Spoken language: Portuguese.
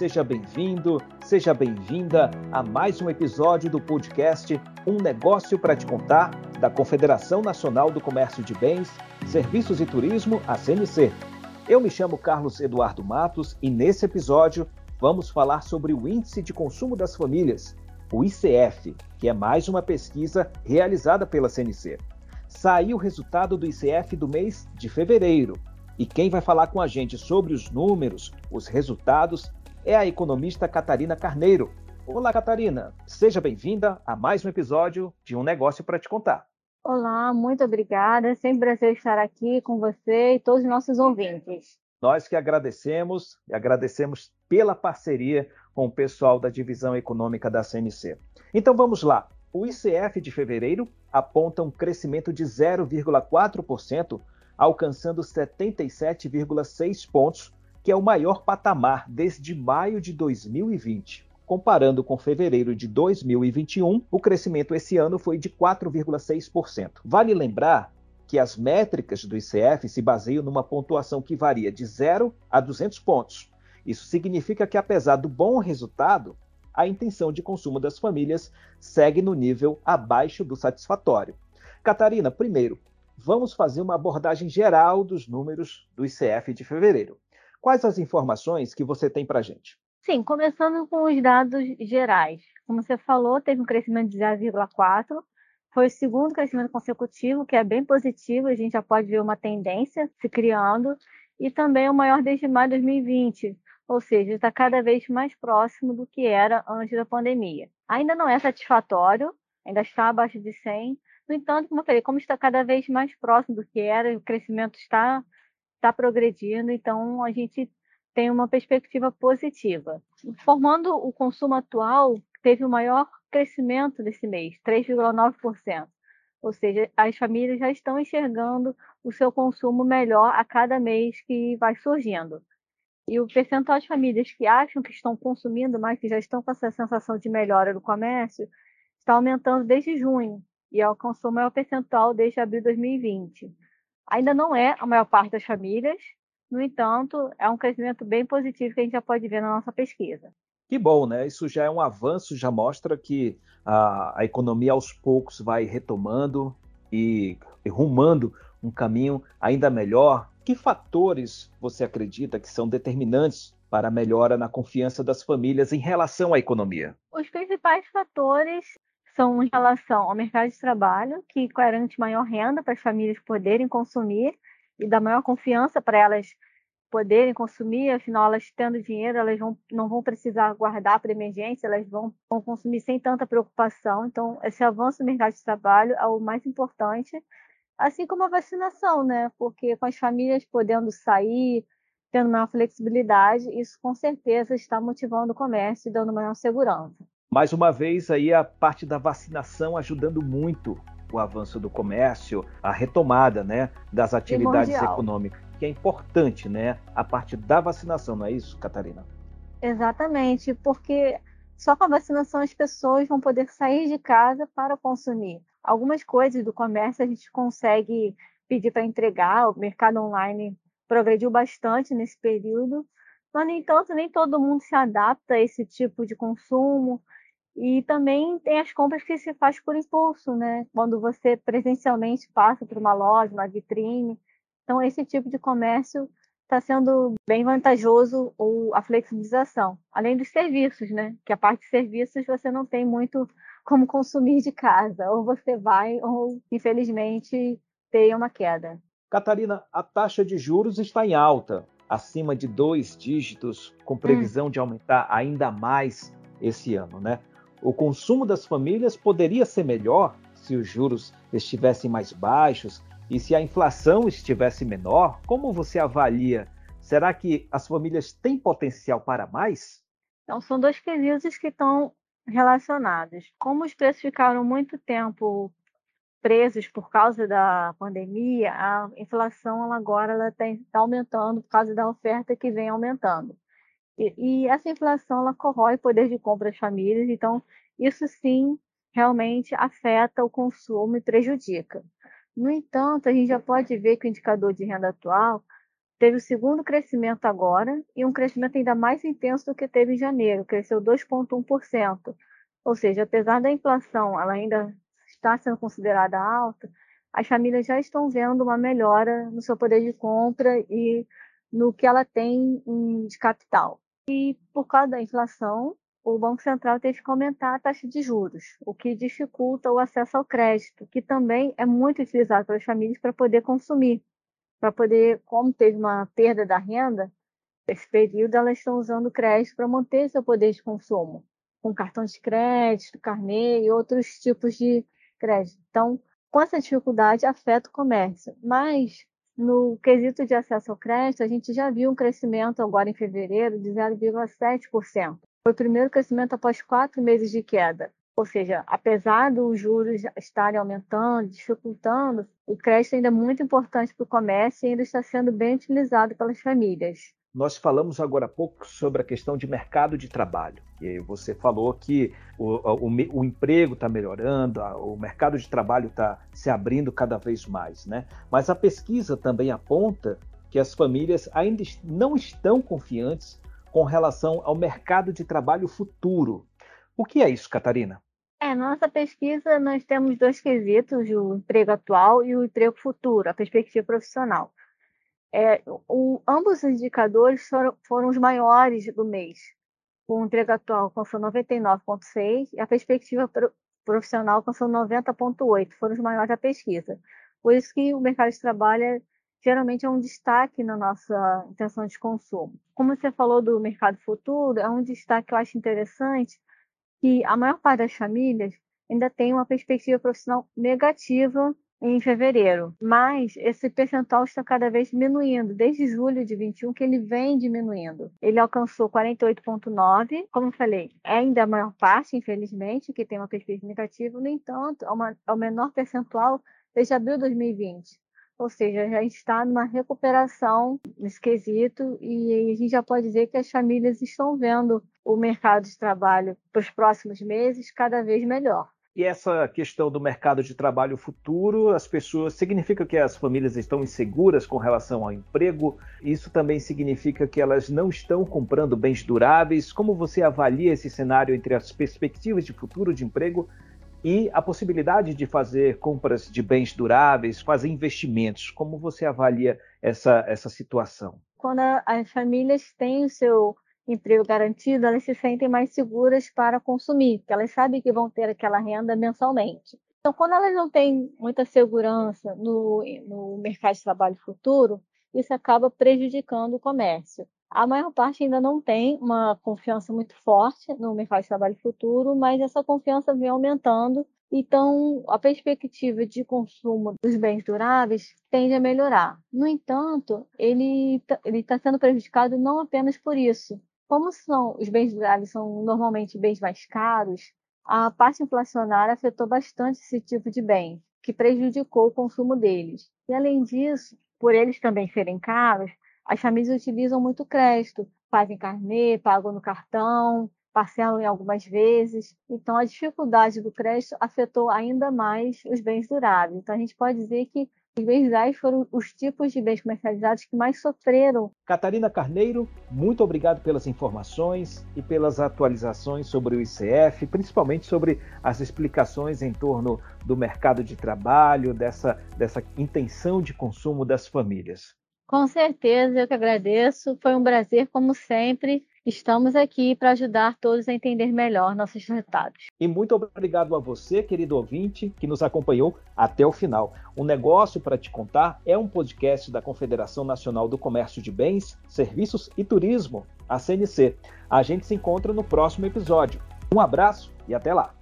seja bem-vindo, seja bem-vinda a mais um episódio do podcast Um Negócio para Te Contar, da Confederação Nacional do Comércio de Bens, Serviços e Turismo, a CNC. Eu me chamo Carlos Eduardo Matos e nesse episódio vamos falar sobre o Índice de Consumo das Famílias, o ICF, que é mais uma pesquisa realizada pela CNC. Saiu o resultado do ICF do mês de fevereiro. E quem vai falar com a gente sobre os números, os resultados, é a economista Catarina Carneiro. Olá, Catarina. Seja bem-vinda a mais um episódio de Um Negócio para Te Contar. Olá, muito obrigada. Sempre prazer estar aqui com você e todos os nossos ouvintes. Nós que agradecemos e agradecemos pela parceria com o pessoal da divisão econômica da CNC. Então vamos lá. O ICF de fevereiro aponta um crescimento de 0,4%, alcançando 77,6 pontos que é o maior patamar desde maio de 2020. Comparando com fevereiro de 2021, o crescimento esse ano foi de 4,6%. Vale lembrar que as métricas do ICF se baseiam numa pontuação que varia de 0 a 200 pontos. Isso significa que, apesar do bom resultado, a intenção de consumo das famílias segue no nível abaixo do satisfatório. Catarina, primeiro, vamos fazer uma abordagem geral dos números do ICF de fevereiro. Quais as informações que você tem para a gente? Sim, começando com os dados gerais. Como você falou, teve um crescimento de 0,4%. Foi o segundo crescimento consecutivo, que é bem positivo, a gente já pode ver uma tendência se criando, e também o maior desde maio de 2020, ou seja, está cada vez mais próximo do que era antes da pandemia. Ainda não é satisfatório, ainda está abaixo de 100, no entanto, como eu falei, como está cada vez mais próximo do que era, o crescimento está está progredindo, então a gente tem uma perspectiva positiva. Formando o consumo atual, teve o maior crescimento desse mês, 3,9%. Ou seja, as famílias já estão enxergando o seu consumo melhor a cada mês que vai surgindo. E o percentual de famílias que acham que estão consumindo mais, que já estão com essa sensação de melhora no comércio, está aumentando desde junho e alcançou o maior percentual desde abril de 2020. Ainda não é a maior parte das famílias, no entanto, é um crescimento bem positivo que a gente já pode ver na nossa pesquisa. Que bom, né? Isso já é um avanço, já mostra que a, a economia aos poucos vai retomando e, e rumando um caminho ainda melhor. Que fatores você acredita que são determinantes para a melhora na confiança das famílias em relação à economia? Os principais fatores são em relação ao mercado de trabalho, que garante maior renda para as famílias poderem consumir e dá maior confiança para elas poderem consumir, afinal, elas tendo dinheiro, elas vão, não vão precisar guardar para emergência, elas vão, vão consumir sem tanta preocupação. Então, esse avanço no mercado de trabalho é o mais importante, assim como a vacinação, né? Porque com as famílias podendo sair, tendo maior flexibilidade, isso com certeza está motivando o comércio e dando maior segurança. Mais uma vez, aí a parte da vacinação ajudando muito o avanço do comércio, a retomada né, das atividades econômicas, que é importante, né? A parte da vacinação, não é isso, Catarina? Exatamente, porque só com a vacinação as pessoas vão poder sair de casa para consumir. Algumas coisas do comércio a gente consegue pedir para entregar, o mercado online progrediu bastante nesse período, mas, no entanto, nem todo mundo se adapta a esse tipo de consumo. E também tem as compras que se faz por impulso, né? Quando você presencialmente passa por uma loja, uma vitrine. Então, esse tipo de comércio está sendo bem vantajoso ou a flexibilização. Além dos serviços, né? Que a parte de serviços você não tem muito como consumir de casa. Ou você vai, ou infelizmente tem uma queda. Catarina, a taxa de juros está em alta, acima de dois dígitos, com previsão hum. de aumentar ainda mais esse ano, né? O consumo das famílias poderia ser melhor se os juros estivessem mais baixos e se a inflação estivesse menor? Como você avalia? Será que as famílias têm potencial para mais? Então, são dois quesitos que estão relacionados. Como os preços ficaram muito tempo presos por causa da pandemia, a inflação agora está aumentando por causa da oferta que vem aumentando. E, essa inflação ela corrói o poder de compra das famílias, então isso sim realmente afeta o consumo e prejudica. No entanto, a gente já pode ver que o indicador de renda atual teve o segundo crescimento agora e um crescimento ainda mais intenso do que teve em janeiro, cresceu 2,1%. Ou seja, apesar da inflação ela ainda está sendo considerada alta, as famílias já estão vendo uma melhora no seu poder de compra e no que ela tem de capital. E por causa da inflação, o Banco Central teve que aumentar a taxa de juros, o que dificulta o acesso ao crédito, que também é muito utilizado pelas famílias para poder consumir, para poder, como teve uma perda da renda, nesse período elas estão usando o crédito para manter seu poder de consumo, com cartão de crédito, carnê e outros tipos de crédito. Então, com essa dificuldade, afeta o comércio. Mas, no quesito de acesso ao crédito, a gente já viu um crescimento agora em fevereiro de 0,7%. Foi o primeiro crescimento após quatro meses de queda. Ou seja, apesar dos juros estarem aumentando, dificultando, o crédito ainda é muito importante para o comércio e ainda está sendo bem utilizado pelas famílias. Nós falamos agora há pouco sobre a questão de mercado de trabalho. E você falou que o, o, o emprego está melhorando, o mercado de trabalho está se abrindo cada vez mais. Né? Mas a pesquisa também aponta que as famílias ainda não estão confiantes com relação ao mercado de trabalho futuro. O que é isso, Catarina? É, nossa pesquisa nós temos dois quesitos, o emprego atual e o emprego futuro, a perspectiva profissional. É, o, ambos os indicadores foram, foram, os maiores do mês. O emprego atual alcançou 99,6 e a perspectiva pro, profissional alcançou 90,8. Foram os maiores da pesquisa. Por isso que o mercado de trabalho é, geralmente é um destaque na nossa intenção de consumo. Como você falou do mercado futuro, é um destaque que eu acho interessante, que a maior parte das famílias ainda tem uma perspectiva profissional negativa em fevereiro, mas esse percentual está cada vez diminuindo, desde julho de 21 que ele vem diminuindo. Ele alcançou 48,9, como falei, é ainda a maior parte, infelizmente, que tem uma perspectiva negativa, no entanto, é, uma, é o menor percentual desde abril de 2020. Ou seja, já está numa recuperação nesse quesito e a gente já pode dizer que as famílias estão vendo o mercado de trabalho para os próximos meses cada vez melhor. E essa questão do mercado de trabalho futuro, as pessoas significa que as famílias estão inseguras com relação ao emprego. Isso também significa que elas não estão comprando bens duráveis. Como você avalia esse cenário entre as perspectivas de futuro de emprego e a possibilidade de fazer compras de bens duráveis, fazer investimentos? Como você avalia essa, essa situação? Quando as famílias têm o seu emprego garantido, elas se sentem mais seguras para consumir, porque elas sabem que vão ter aquela renda mensalmente. Então, quando elas não têm muita segurança no, no mercado de trabalho futuro, isso acaba prejudicando o comércio. A maior parte ainda não tem uma confiança muito forte no mercado de trabalho futuro, mas essa confiança vem aumentando. Então, a perspectiva de consumo dos bens duráveis tende a melhorar. No entanto, ele está tá sendo prejudicado não apenas por isso, como são os bens duráveis são normalmente bens mais caros, a parte inflacionária afetou bastante esse tipo de bem, que prejudicou o consumo deles. E além disso, por eles também serem caros, as famílias utilizam muito crédito, fazem carnê, pagam no cartão, parcelam em algumas vezes. Então, a dificuldade do crédito afetou ainda mais os bens duráveis. Então, a gente pode dizer que os bens rurais foram os tipos de bens comercializados que mais sofreram. Catarina Carneiro, muito obrigado pelas informações e pelas atualizações sobre o ICF, principalmente sobre as explicações em torno do mercado de trabalho, dessa, dessa intenção de consumo das famílias. Com certeza, eu que agradeço. Foi um prazer, como sempre. Estamos aqui para ajudar todos a entender melhor nossos resultados. E muito obrigado a você, querido ouvinte, que nos acompanhou até o final. O Negócio para Te Contar é um podcast da Confederação Nacional do Comércio de Bens, Serviços e Turismo, a CNC. A gente se encontra no próximo episódio. Um abraço e até lá!